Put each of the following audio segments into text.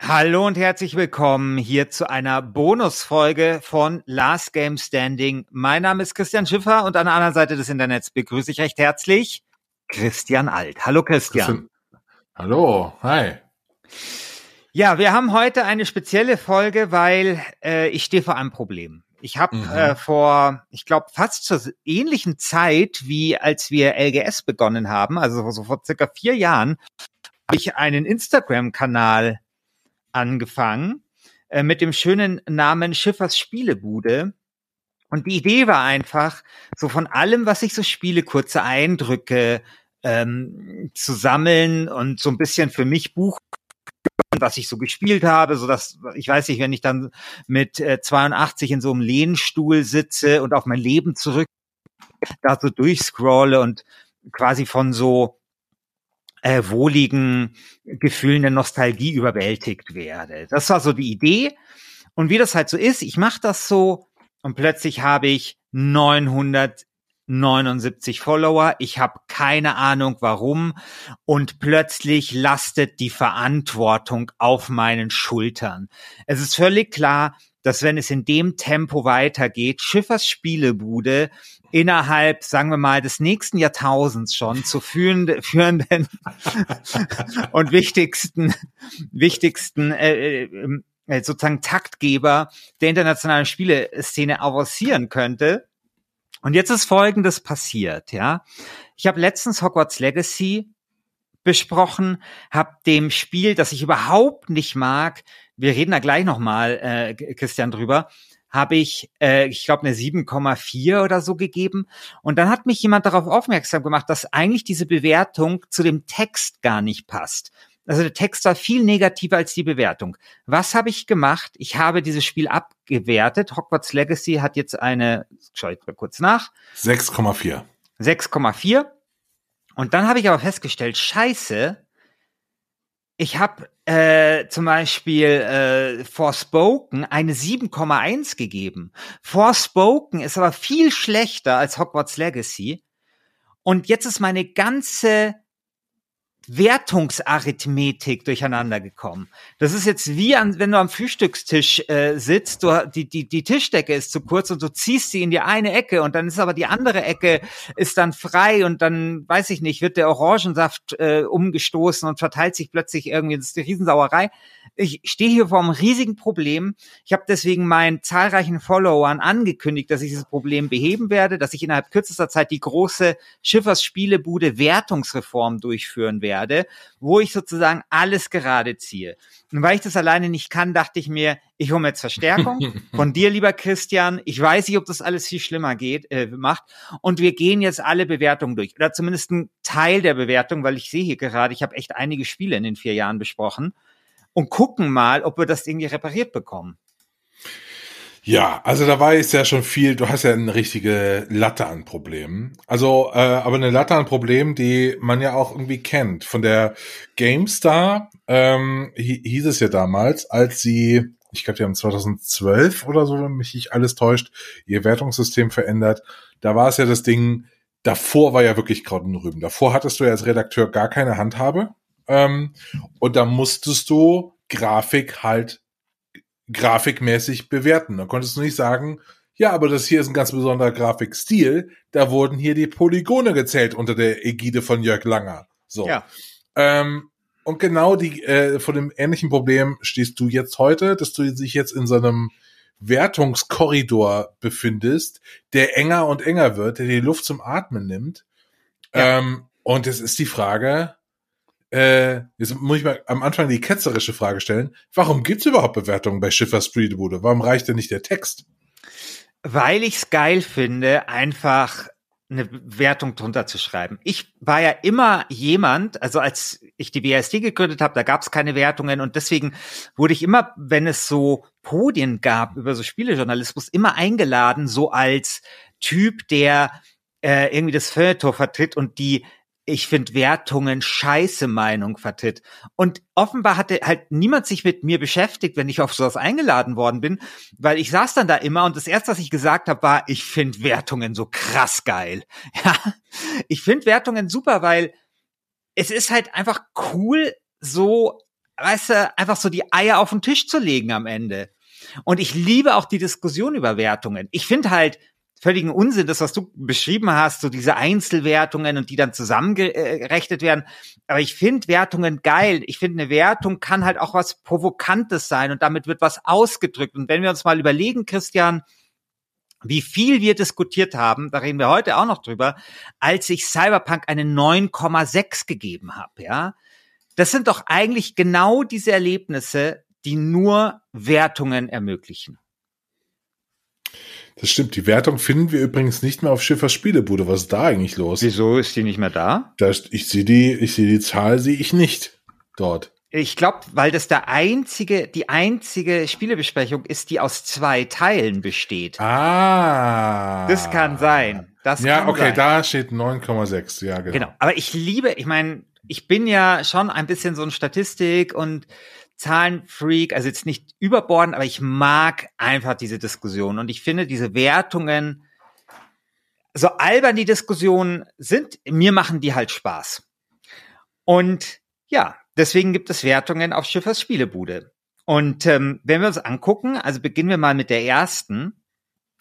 Hallo und herzlich willkommen hier zu einer Bonusfolge von Last Game Standing. Mein Name ist Christian Schiffer und an der anderen Seite des Internets begrüße ich recht herzlich Christian Alt. Hallo Christian. Christian. Hallo, hi. Ja, wir haben heute eine spezielle Folge, weil äh, ich stehe vor einem Problem. Ich habe mhm. äh, vor, ich glaube, fast zur ähnlichen Zeit, wie als wir LGS begonnen haben, also so vor circa vier Jahren, habe ich einen Instagram-Kanal angefangen äh, mit dem schönen Namen Schiffers Spielebude. Und die Idee war einfach, so von allem, was ich so spiele, kurze Eindrücke, ähm, zu sammeln und so ein bisschen für mich Buch was ich so gespielt habe, so dass ich weiß nicht, wenn ich dann mit äh, 82 in so einem Lehnstuhl sitze und auf mein Leben zurück da so durchscrolle und quasi von so äh, wohligen Gefühlen der Nostalgie überwältigt werde. Das war so die Idee. Und wie das halt so ist, ich mache das so und plötzlich habe ich 900 79 Follower, ich habe keine Ahnung warum und plötzlich lastet die Verantwortung auf meinen Schultern. Es ist völlig klar, dass wenn es in dem Tempo weitergeht, Schiffers Spielebude innerhalb, sagen wir mal, des nächsten Jahrtausends schon zu führende, führenden und wichtigsten, wichtigsten äh, äh, äh, sozusagen Taktgeber der internationalen Spieleszene avancieren könnte und jetzt ist Folgendes passiert, ja. Ich habe letztens Hogwarts Legacy besprochen, habe dem Spiel, das ich überhaupt nicht mag, wir reden da gleich nochmal, äh, Christian, drüber, habe ich, äh, ich glaube, eine 7,4 oder so gegeben. Und dann hat mich jemand darauf aufmerksam gemacht, dass eigentlich diese Bewertung zu dem Text gar nicht passt. Also der Text war viel negativer als die Bewertung. Was habe ich gemacht? Ich habe dieses Spiel abgewertet. Hogwarts Legacy hat jetzt eine, schau ich mal kurz nach. 6,4. 6,4. Und dann habe ich aber festgestellt, scheiße, ich habe äh, zum Beispiel äh, Forspoken eine 7,1 gegeben. Forspoken ist aber viel schlechter als Hogwarts Legacy. Und jetzt ist meine ganze Wertungsarithmetik durcheinander gekommen. Das ist jetzt wie an, wenn du am Frühstückstisch äh, sitzt, du, die, die, die Tischdecke ist zu kurz und du ziehst sie in die eine Ecke und dann ist aber die andere Ecke ist dann frei und dann, weiß ich nicht, wird der Orangensaft äh, umgestoßen und verteilt sich plötzlich irgendwie, das ist die Riesensauerei. Ich stehe hier vor einem riesigen Problem. Ich habe deswegen meinen zahlreichen Followern angekündigt, dass ich dieses Problem beheben werde, dass ich innerhalb kürzester Zeit die große Schiffersspielebude Wertungsreform durchführen werde werde, wo ich sozusagen alles gerade ziehe. Und weil ich das alleine nicht kann, dachte ich mir, ich hole mir jetzt Verstärkung von dir, lieber Christian. Ich weiß nicht, ob das alles viel schlimmer geht, äh, macht. Und wir gehen jetzt alle Bewertungen durch. Oder zumindest ein Teil der Bewertung, weil ich sehe hier gerade, ich habe echt einige Spiele in den vier Jahren besprochen. Und gucken mal, ob wir das irgendwie repariert bekommen. Ja, also da war jetzt ja schon viel, du hast ja eine richtige Latte an Problemen. Also, äh, aber eine Latte an Problemen, die man ja auch irgendwie kennt. Von der GameStar ähm, hieß es ja damals, als sie, ich glaube, die haben 2012 oder so, wenn mich nicht alles täuscht, ihr Wertungssystem verändert. Da war es ja das Ding, davor war ja wirklich Kraut und Rüben. Davor hattest du ja als Redakteur gar keine Handhabe. Ähm, und da musstest du Grafik halt grafikmäßig bewerten. Da konntest du nicht sagen, ja, aber das hier ist ein ganz besonderer Grafikstil. Da wurden hier die Polygone gezählt unter der Ägide von Jörg Langer. So. Ja. Ähm, und genau die, äh, vor dem ähnlichen Problem stehst du jetzt heute, dass du dich jetzt in so einem Wertungskorridor befindest, der enger und enger wird, der die Luft zum Atmen nimmt. Ja. Ähm, und es ist die Frage, äh, jetzt muss ich mal am Anfang die ketzerische Frage stellen, warum gibt's überhaupt Bewertungen bei Schiffers Streetbude? Warum reicht denn nicht der Text? Weil ich's geil finde, einfach eine Wertung drunter zu schreiben. Ich war ja immer jemand, also als ich die BSD gegründet habe, da gab es keine Wertungen und deswegen wurde ich immer, wenn es so Podien gab über so Spielejournalismus, immer eingeladen, so als Typ, der äh, irgendwie das Feuilleton vertritt und die ich finde Wertungen scheiße Meinung vertritt. Und offenbar hatte halt niemand sich mit mir beschäftigt, wenn ich auf sowas eingeladen worden bin, weil ich saß dann da immer und das erste, was ich gesagt habe, war, ich finde Wertungen so krass geil. Ja, ich finde Wertungen super, weil es ist halt einfach cool, so, weißt du, einfach so die Eier auf den Tisch zu legen am Ende. Und ich liebe auch die Diskussion über Wertungen. Ich finde halt, völligen Unsinn, das, was du beschrieben hast, so diese Einzelwertungen und die dann zusammengerechnet werden. Aber ich finde Wertungen geil. Ich finde, eine Wertung kann halt auch was Provokantes sein und damit wird was ausgedrückt. Und wenn wir uns mal überlegen, Christian, wie viel wir diskutiert haben, da reden wir heute auch noch drüber, als ich Cyberpunk eine 9,6 gegeben habe, ja. Das sind doch eigentlich genau diese Erlebnisse, die nur Wertungen ermöglichen. Das stimmt. Die Wertung finden wir übrigens nicht mehr auf Schiffers Spielebude. Was ist da eigentlich los? Wieso ist die nicht mehr da? da ich sehe die, ich sehe die Zahl, sehe ich nicht dort. Ich glaube, weil das der einzige, die einzige Spielebesprechung ist, die aus zwei Teilen besteht. Ah. Das kann sein. Das ja, kann okay, sein. da steht 9,6. Ja, genau. Genau. Aber ich liebe, ich meine, ich bin ja schon ein bisschen so ein Statistik und Zahlenfreak, also jetzt nicht überborden, aber ich mag einfach diese Diskussion und ich finde diese Wertungen, so albern die Diskussionen sind, mir machen die halt Spaß. Und ja, deswegen gibt es Wertungen auf Schiffers Spielebude. Und ähm, wenn wir uns angucken, also beginnen wir mal mit der ersten.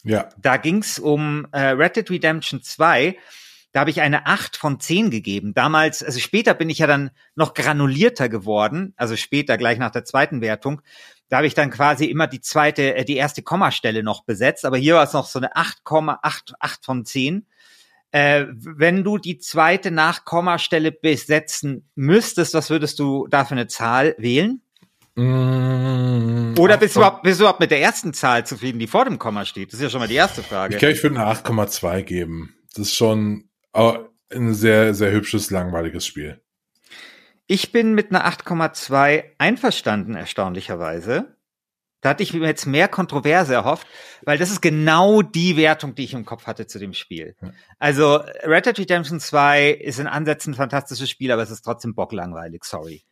Ja. Da ging es um äh, Red Dead Redemption 2 da habe ich eine 8 von 10 gegeben. Damals, also später bin ich ja dann noch granulierter geworden, also später, gleich nach der zweiten Wertung. Da habe ich dann quasi immer die zweite, äh, die erste Kommastelle noch besetzt, aber hier war es noch so eine 8,8 8 von 10. Äh, wenn du die zweite Nachkommastelle besetzen müsstest, was würdest du da für eine Zahl wählen? Mmh, Oder bist du, überhaupt, bist du überhaupt mit der ersten Zahl zufrieden, die vor dem Komma steht? Das ist ja schon mal die erste Frage. Ich glaube, ich würde eine 8,2 geben. Das ist schon aber ein sehr, sehr hübsches, langweiliges Spiel. Ich bin mit einer 8,2 einverstanden, erstaunlicherweise. Da hatte ich mir jetzt mehr Kontroverse erhofft, weil das ist genau die Wertung, die ich im Kopf hatte zu dem Spiel. Also Red Dead Redemption 2 ist in Ansätzen ein fantastisches Spiel, aber es ist trotzdem bocklangweilig, sorry.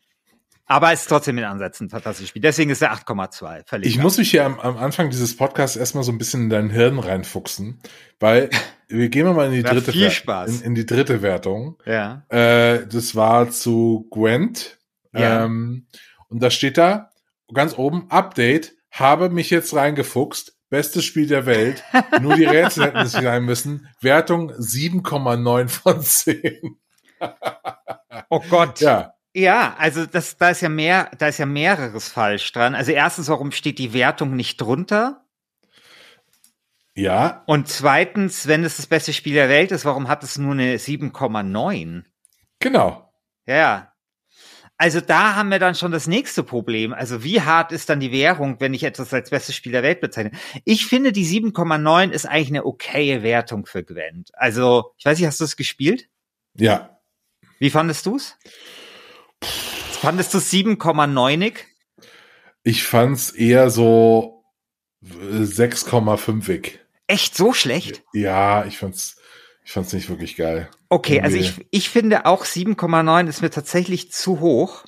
Aber es ist trotzdem in Ansätzen ein fantastisches Spiel. Deswegen ist er 8,2. Völlig ich muss mich hier am, am, Anfang dieses Podcasts erstmal so ein bisschen in dein Hirn reinfuchsen, weil wir gehen mal in die dritte viel Spaß. In, in, die dritte Wertung. Ja. Äh, das war zu Gwent. Ja. Ähm, und da steht da ganz oben Update. Habe mich jetzt reingefuchst. Bestes Spiel der Welt. Nur die Rätsel hätten es sein müssen. Wertung 7,9 von 10. oh Gott. Ja. Ja, also das, da ist ja mehr, da ist ja mehreres falsch dran. Also erstens, warum steht die Wertung nicht drunter? Ja. Und zweitens, wenn es das beste Spiel der Welt ist, warum hat es nur eine 7,9? Genau. Ja. Also da haben wir dann schon das nächste Problem. Also wie hart ist dann die Währung, wenn ich etwas als bestes Spiel der Welt bezeichne? Ich finde, die 7,9 ist eigentlich eine okaye Wertung für Gwent. Also, ich weiß nicht, hast du es gespielt? Ja. Wie fandest du's? Fandest du 7,9ig? Ich fand's eher so 6,5ig. Echt so schlecht? Ja, ich fand's, ich fand's nicht wirklich geil. Okay, also ich, ich finde auch 7,9 ist mir tatsächlich zu hoch.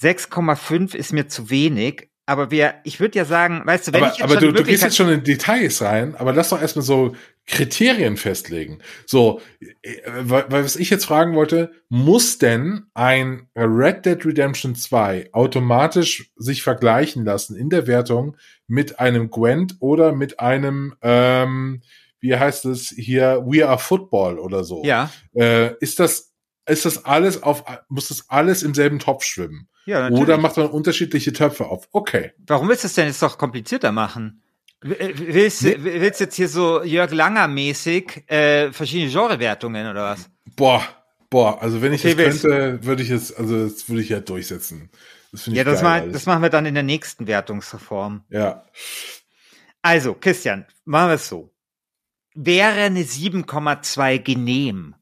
6,5 ist mir zu wenig. Aber wir, ich würde ja sagen, weißt du, wenn aber, ich jetzt aber schon du, du gehst jetzt schon in Details rein, aber lass doch erstmal so Kriterien festlegen. So, äh, weil, weil was ich jetzt fragen wollte, muss denn ein Red Dead Redemption 2 automatisch sich vergleichen lassen in der Wertung mit einem Gwent oder mit einem, ähm, wie heißt es hier, We Are Football oder so? Ja. Äh, ist das ist das alles auf, muss das alles im selben Topf schwimmen? Ja, natürlich. Oder macht man unterschiedliche Töpfe auf? Okay. Warum willst du es denn jetzt doch komplizierter machen? Willst, willst jetzt hier so Jörg Langer mäßig äh, verschiedene Genrewertungen oder was? Boah, boah, also wenn ich Okay, das könnte, würde ich es, also das würde ich ja durchsetzen. Das Ja, das, geil. mal, das machen wir dann in der nächsten Wertungsreform. ja. Also, Christian, machen wir es so. Wäre eine 7,2 genehm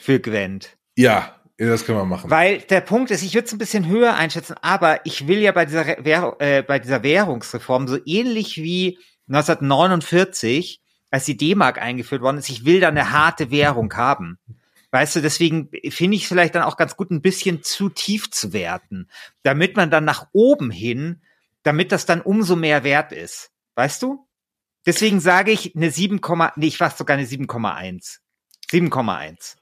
für Gwent? Ja, ja, das können wir machen. Weil der Punkt ist, ich würde es ein bisschen höher einschätzen, aber ich will ja bei dieser, Währ äh, bei dieser Währungsreform so ähnlich wie 1949, als die D-Mark eingeführt worden ist, ich will da eine harte Währung haben. Weißt du, deswegen finde ich es vielleicht dann auch ganz gut, ein bisschen zu tief zu werten, damit man dann nach oben hin, damit das dann umso mehr wert ist. Weißt du? Deswegen sage ich eine 7, nee, ich fast sogar eine 7,1. 7,1.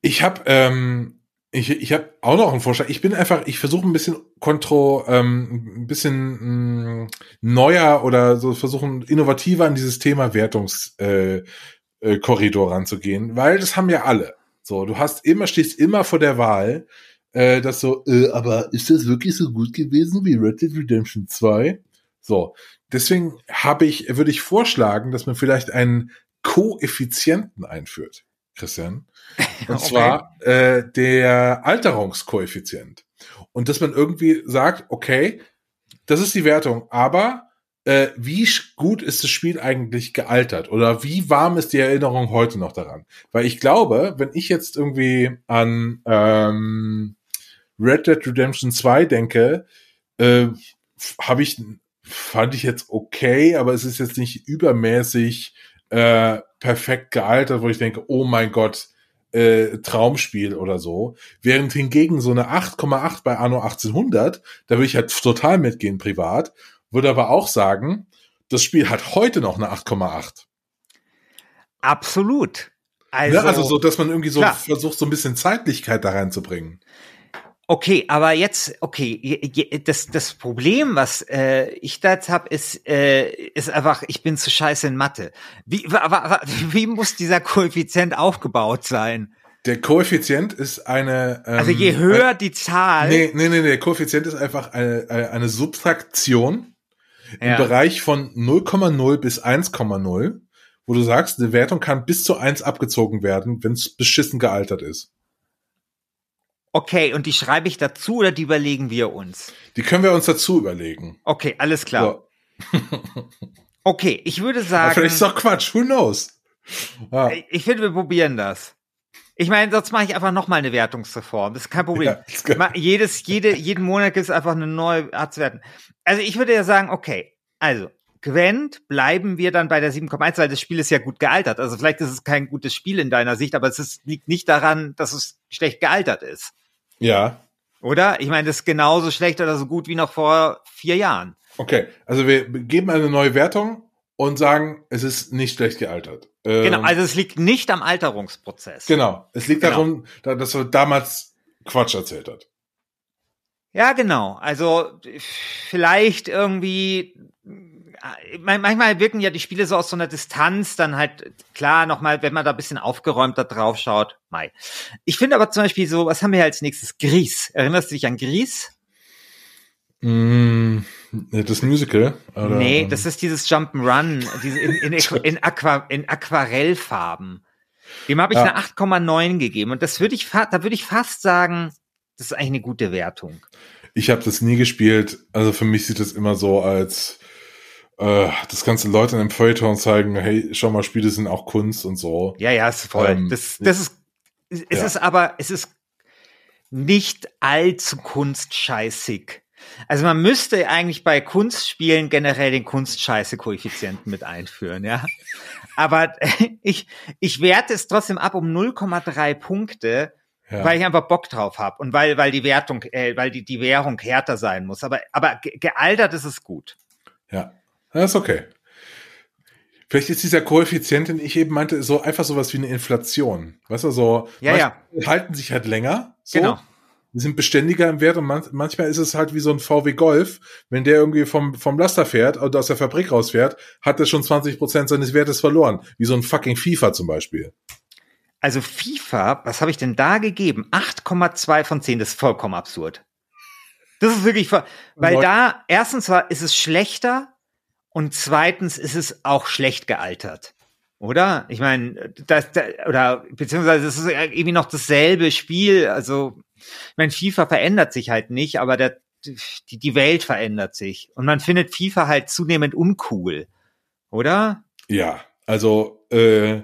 Ich habe ähm, ich, ich habe auch noch einen Vorschlag. Ich bin einfach, ich versuche ein bisschen kontro, ähm, ein bisschen mh, neuer oder so versuchen innovativer an dieses Thema Wertungskorridor äh, äh, ranzugehen, weil das haben ja alle. So, du hast immer, stehst immer vor der Wahl, äh, dass so, äh, aber ist das wirklich so gut gewesen wie Red Dead Redemption 2? So, deswegen habe ich, würde ich vorschlagen, dass man vielleicht einen Koeffizienten einführt, Christian. Und Okay. zwar äh, der Alterungskoeffizient. Und dass man irgendwie sagt, okay, das ist die Wertung, aber äh, wie gut ist das Spiel eigentlich gealtert? Oder wie warm ist die Erinnerung heute noch daran? Weil ich glaube, wenn ich jetzt irgendwie an ähm, Red Dead Redemption 2 denke, äh, habe ich, fand ich jetzt okay, aber es ist jetzt nicht übermäßig äh, perfekt gealtert, wo ich denke, oh mein Gott, äh, Traumspiel oder so. Während hingegen so eine 8,8 bei Anno 1800, da würde ich halt total mitgehen privat, würde aber auch sagen, das Spiel hat heute noch eine 8,8. Absolut. Also, Also, ne? also so, dass man irgendwie so klar. versucht, so ein bisschen Zeitlichkeit da reinzubringen. Okay, aber jetzt, okay, das, das Problem, was äh, ich da jetzt habe, ist, äh, ist einfach, ich bin zu scheiße in Mathe. Wie, wie muss dieser Koeffizient aufgebaut sein? Der Koeffizient ist eine. Ähm, Also je höher die Zahl, Nee, nee, nee, der Koeffizient ist einfach eine, eine Subtraktion im ja, Bereich von 0,0 bis 1,0, wo du sagst, eine Wertung kann bis zu 1 abgezogen werden, wenn es beschissen gealtert ist. Okay, und die schreibe ich dazu oder die überlegen wir uns? Die können wir uns dazu überlegen. Okay, alles klar. So. Okay, ich würde Aber sagen, vielleicht ist doch Quatsch, who knows? Ja, ich finde, wir probieren das. Ich meine, sonst mache ich einfach noch mal eine Wertungsreform. Das ist kein Problem. Ja, Ma- jedes, jede, jeden Monat gibt es einfach eine neue Art zu werten. Also ich würde ja sagen, okay, also Gwent bleiben wir dann bei der 7,1, weil das Spiel ist ja gut gealtert. Also vielleicht ist es kein gutes Spiel in deiner Sicht, aber es ist, liegt nicht daran, dass es schlecht gealtert ist. Ja, Oder? Ich meine, das ist genauso schlecht oder so gut wie noch vor vier Jahren. okay. Also wir geben eine neue Wertung und sagen, es ist nicht schlecht gealtert. Ähm, Genau, also es liegt nicht am Alterungsprozess. Genau. Es liegt Genau. darum, da- dass er damals Quatsch erzählt hat. Ja, genau. Also vielleicht irgendwie manchmal wirken ja die Spiele so aus so einer Distanz, dann halt klar nochmal, wenn man da ein bisschen aufgeräumter drauf schaut. Mai. Ich finde aber zum Beispiel so, was haben wir als nächstes? Gries. Erinnerst du dich an Gries? Mm, das Musical? Oder, nee, das ist dieses Jump'n'Run, diese in, in, in, Aqua, in Aquarellfarben. Dem habe ich Ja. eine 8,9 gegeben und das würde ich, da würde ich fast sagen, das ist eigentlich eine gute Wertung. Ich habe das nie gespielt. Also für mich sieht das immer so als äh, das kannst du Leuten im Feuilleton zeigen, hey, schau mal, Spiele sind auch Kunst und so. Ja, ja, ist voll. Ähm, das, das ist, es ja. ist aber, es ist nicht allzu kunstscheißig. Also man müsste eigentlich bei Kunstspielen generell den Kunstscheiße-Koeffizienten mit einführen, ja. Aber ich, ich werte es trotzdem ab um 0,3 Punkte, Ja. weil ich einfach Bock drauf habe und weil, weil die Wertung, äh, weil die, die Währung härter sein muss. Aber, aber ge gealtert ist es gut. Ja, das ist okay. Vielleicht ist dieser Koeffizient, den ich eben meinte, so einfach sowas wie eine Inflation. Weißt du, so Ja, ja. halten sich halt länger. So. Genau. Die sind beständiger im Wert und man, manchmal ist es halt wie so ein VW Golf. Wenn der irgendwie vom, vom Laster fährt oder aus der Fabrik rausfährt, hat er schon 20 Prozent seines Wertes verloren. Wie so ein fucking FIFA zum Beispiel. Also FIFA, was habe ich denn da gegeben? 8,2 von 10, das ist vollkommen absurd. Das ist wirklich, weil da, erstens war, ist es schlechter und zweitens ist es auch schlecht gealtert. Oder? Ich meine, das, das, oder beziehungsweise es ist irgendwie noch dasselbe Spiel. Also, ich meine, FIFA verändert sich halt nicht, aber der, die, die Welt verändert sich. Und man findet FIFA halt zunehmend uncool. Oder? Ja, also äh,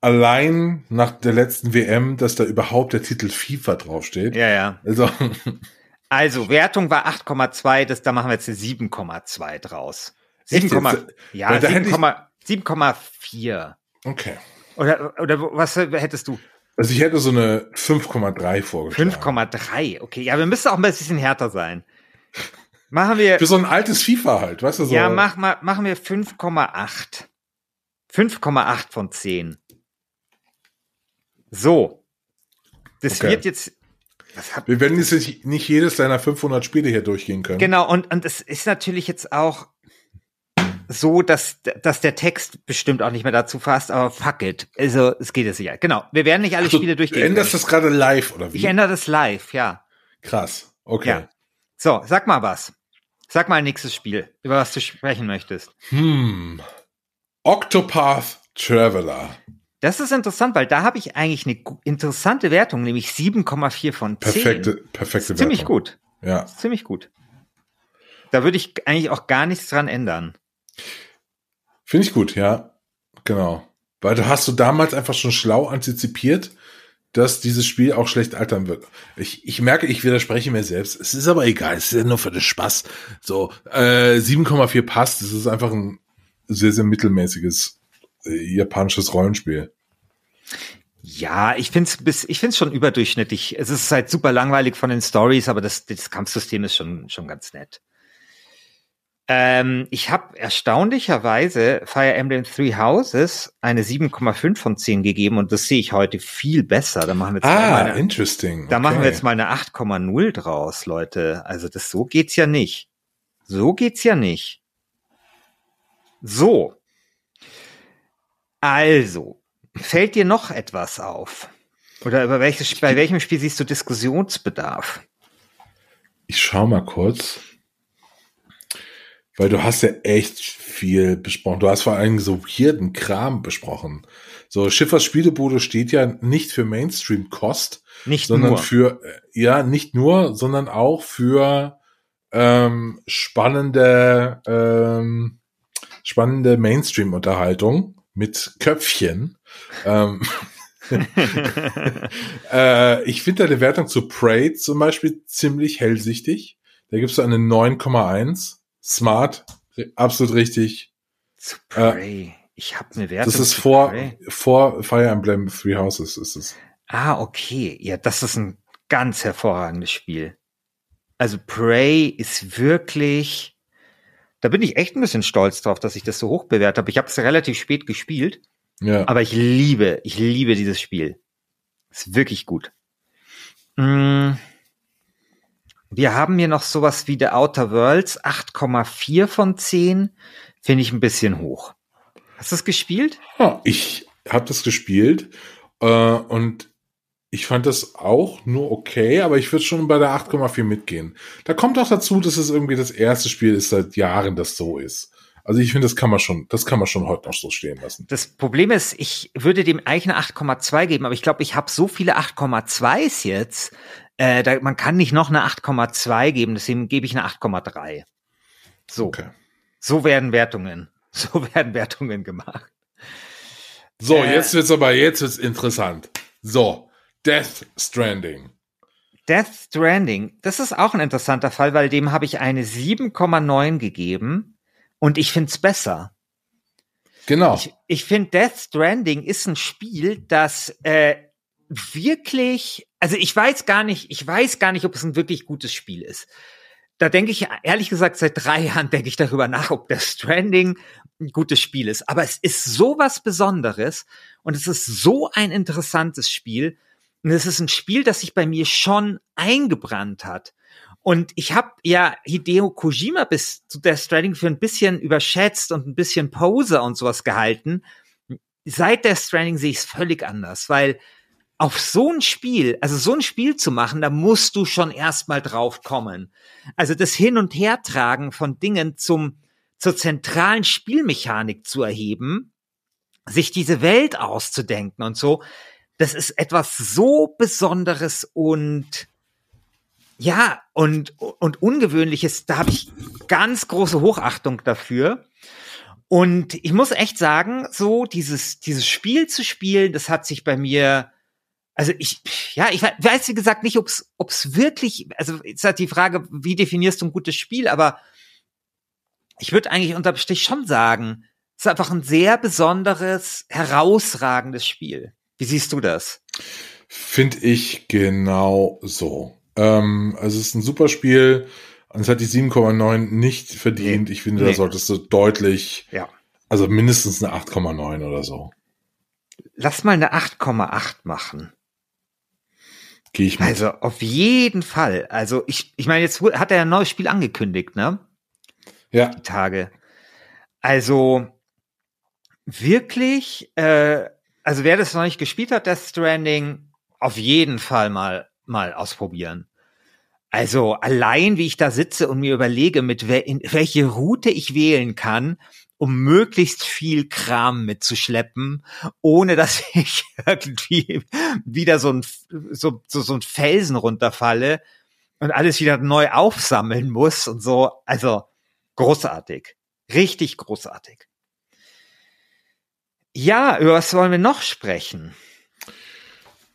allein nach der letzten WM, dass da überhaupt der Titel FIFA draufsteht. Ja, ja. Also, also Wertung war 8,2, das da machen wir jetzt eine 7,2 draus. 7, ja, 7,4. Okay. Oder, oder was hättest du? Also ich hätte so eine 5,3 vorgeschlagen. 5,3, okay. Ja, wir müssen auch ein bisschen härter sein. Machen wir. Für so ein altes FIFA halt, weißt du so. Ja, mach mal, machen wir 5,8. 5,8 von 10. So. Das okay. wird jetzt. wir werden jetzt nicht jedes deiner 500 Spiele hier durchgehen können. Genau, und, und es ist natürlich jetzt auch so, dass, dass der Text bestimmt auch nicht mehr dazu fasst, aber fuck it. Also, es geht jetzt nicht. Genau. Wir werden nicht alle also, Spiele durchgehen. Du änderst können. das gerade live, oder wie? Ich ändere das live, ja. Krass. Okay. Ja. So, sag mal was. Sag mal ein nächstes Spiel, über was du sprechen möchtest. Hm. Octopath Traveler. Das ist interessant, weil da habe ich eigentlich eine interessante Wertung, nämlich 7,4 von 10. Perfekte, perfekte Wertung. Ziemlich gut. Ja. Ziemlich gut. Da würde ich eigentlich auch gar nichts dran ändern. Finde ich gut, ja. Genau. Weil du hast du damals einfach schon schlau antizipiert, dass dieses Spiel auch schlecht altern wird. Ich, ich merke, ich widerspreche mir selbst. Es ist aber egal, es ist ja nur für den Spaß. So, äh, 7,4 passt. Es ist einfach ein sehr, sehr mittelmäßiges äh, japanisches Rollenspiel. Ja, ich finde es bis, ich find's schon überdurchschnittlich. Es ist halt super langweilig von den Stories, aber das, das Kampfsystem ist schon, schon ganz nett. Ähm, ich habe erstaunlicherweise Fire Emblem Three Houses eine 7,5 von 10 gegeben und das sehe ich heute viel besser. Da machen wir jetzt ah, mal eine, interesting. Da machen wir jetzt mal eine 8,0 draus, Leute. Also das so geht's ja nicht. So geht's ja nicht. So. Also, fällt dir noch etwas auf? Oder über welches, bei welchem Spiel siehst du Diskussionsbedarf? Ich schau mal kurz. Weil du hast ja echt viel besprochen. Du hast vor allem so weirden Kram besprochen. So, Schiffers Spielebude steht ja nicht für Mainstream-Kost, nicht sondern nur. für, äh, ja, nicht nur, sondern auch für ähm, spannende, ähm, spannende Mainstream-Unterhaltung mit Köpfchen. ähm, äh, ich finde deine Wertung zu Prey zum Beispiel ziemlich hellsichtig. Da gibst du eine 9,1 smart, absolut richtig. Zu Prey. Äh, ich habe eine Wertung. Das ist vor, vor Fire Emblem Three Houses ist es. Ah, okay. Ja, das ist ein ganz hervorragendes Spiel. Also Prey ist wirklich, da bin ich echt ein bisschen stolz drauf, dass ich das so hoch bewertet habe. Ich habe es relativ spät gespielt, ja. aber ich liebe, ich liebe dieses Spiel. Ist wirklich gut. Mmh. Wir haben hier noch sowas wie The Outer Worlds, 8,4 von 10. Finde ich ein bisschen hoch. Hast du das gespielt? Ja, ich habe das gespielt äh, und ich fand das auch nur okay, aber ich würde schon bei der 8,4 mitgehen. Da kommt auch dazu, dass es irgendwie das erste Spiel ist seit Jahren, das so ist. Also ich finde, das kann man schon, das kann man schon heute noch so stehen lassen. Das Problem ist, ich würde dem eigentlich eine 8,2 geben, aber ich glaube, ich habe so viele 8,2s jetzt, äh, da, man kann nicht noch eine 8,2 geben, deswegen gebe ich eine 8,3. So. Okay. So werden Wertungen. So werden Wertungen gemacht. So, äh, jetzt wird's aber, jetzt wird's interessant. So, Death Stranding. Death Stranding, das ist auch ein interessanter Fall, weil dem habe ich eine 7,9 gegeben und ich find's besser. Genau. Ich, ich finde Death Stranding ist ein Spiel, das äh, wirklich, also ich weiß gar nicht, ich weiß gar nicht, ob es ein wirklich gutes Spiel ist. Da denke ich, ehrlich gesagt, seit drei Jahren denke ich darüber nach, ob der Stranding ein gutes Spiel ist. Aber es ist so was Besonderes und es ist so ein interessantes Spiel. Und es ist ein Spiel, das sich bei mir schon eingebrannt hat. Und ich habe ja Hideo Kojima bis zu der Stranding für ein bisschen überschätzt und ein bisschen Poser und sowas gehalten. Seit der Stranding sehe ich es völlig anders, weil auf so ein Spiel, also so ein Spiel zu machen, da musst du schon erstmal drauf kommen. Also das Hin- und Hertragen von Dingen zum, zur zentralen Spielmechanik zu erheben, sich diese Welt auszudenken und so, das ist etwas so Besonderes und ja, und, und Ungewöhnliches, da habe ich ganz große Hochachtung dafür. Und ich muss echt sagen, so dieses, dieses Spiel zu spielen, das hat sich bei mir, also ich, ja, ich weiß wie gesagt nicht, ob es wirklich, also ist halt die Frage, wie definierst du ein gutes Spiel, aber ich würde eigentlich unterm Strich schon sagen, es ist einfach ein sehr besonderes, herausragendes Spiel. Wie siehst du das? Finde ich genau so. Ähm, also es ist ein super Spiel. Und es hat die 7,9 nicht verdient. Nee. Ich finde, nee. da solltest du deutlich, ja. also mindestens eine 8,9 oder so. Lass mal eine 8,8 machen. Gehe ich mit. Also auf jeden Fall. Also ich, ich meine, jetzt hat er ein neues Spiel angekündigt, ne? Ja. Die Tage. Also wirklich, äh, also wer das noch nicht gespielt hat, Death Stranding, auf jeden Fall mal mal ausprobieren. Also allein, wie ich da sitze und mir überlege, mit wel welche Route ich wählen kann, um möglichst viel Kram mitzuschleppen, ohne dass ich irgendwie wieder so ein, so, so, so ein Felsen runterfalle und alles wieder neu aufsammeln muss und so. Also großartig. Richtig großartig. Ja, über was wollen wir noch sprechen?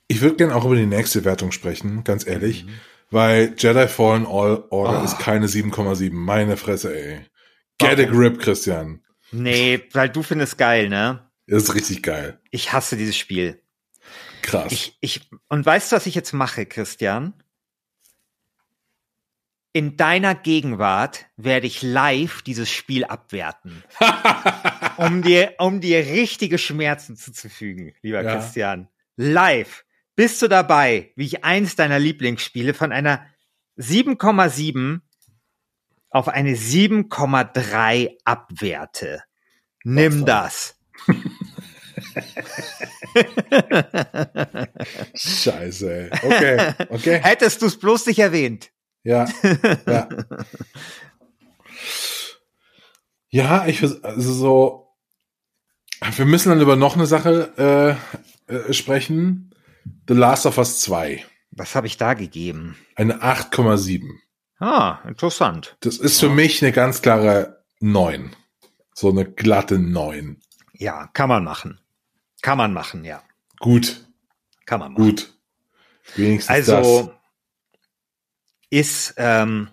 Ich würde gerne auch über die nächste Wertung sprechen, ganz ehrlich. Mhm. Weil Jedi Fallen All Order oh. ist keine 7,7. Meine Fresse, ey. Get a grip, Christian. Nee, weil du findest geil, ne? Das ist richtig geil. Ich hasse dieses Spiel. Krass. Ich, ich, und weißt du, was ich jetzt mache, Christian? In deiner Gegenwart werde ich live dieses Spiel abwerten. um dir, um dir richtige Schmerzen zuzufügen, lieber ja. Christian. Live. Bist du dabei, wie ich eins deiner Lieblingsspiele von einer 7,7 auf eine 7,3 abwerte? Nimm das. Scheiße. Okay, okay. Hättest du es bloß nicht erwähnt. Ja. Ja, ja ich also so. Wir müssen dann über noch eine Sache äh, äh, sprechen. The Last of Us 2. Was habe ich da gegeben? Eine 8,7. Ah, interessant. Das ist für mich eine ganz klare 9. So eine glatte 9. Ja, kann man machen. Kann man machen, ja. Gut. Kann man machen. Gut. Wenigstens also das. ist, ähm,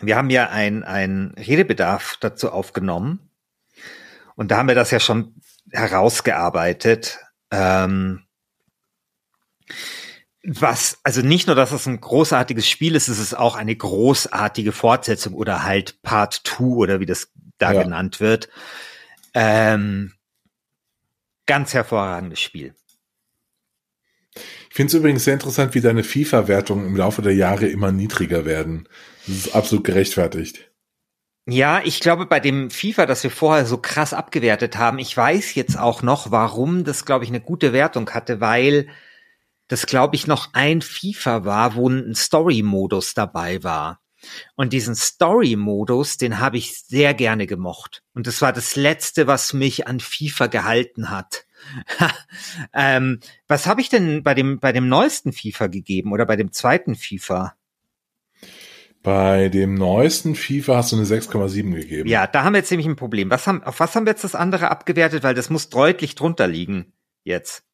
wir haben ja ein, ein Redebedarf dazu aufgenommen. Und da haben wir das ja schon herausgearbeitet. Ähm, was, also nicht nur, dass es ein großartiges Spiel ist, es ist auch eine großartige Fortsetzung oder halt Part 2 oder wie das da ja. genannt wird. Ähm, ganz hervorragendes Spiel. Ich finde es übrigens sehr interessant, wie deine FIFA-Wertungen im Laufe der Jahre immer niedriger werden. Das ist absolut gerechtfertigt. Ja, ich glaube, bei dem FIFA, das wir vorher so krass abgewertet haben, ich weiß jetzt auch noch, warum das, glaube ich, eine gute Wertung hatte, weil das glaube ich noch ein FIFA war, wo ein Story-Modus dabei war. Und diesen Story-Modus, den habe ich sehr gerne gemocht. Und das war das Letzte, was mich an FIFA gehalten hat. ähm, was habe ich denn bei dem, bei dem neuesten FIFA gegeben oder bei dem zweiten FIFA? Bei dem neuesten FIFA hast du eine 6,7 gegeben. Ja, da haben wir jetzt nämlich ein Problem. Was haben, auf was haben wir jetzt das andere abgewertet? Weil das muss deutlich drunter liegen jetzt.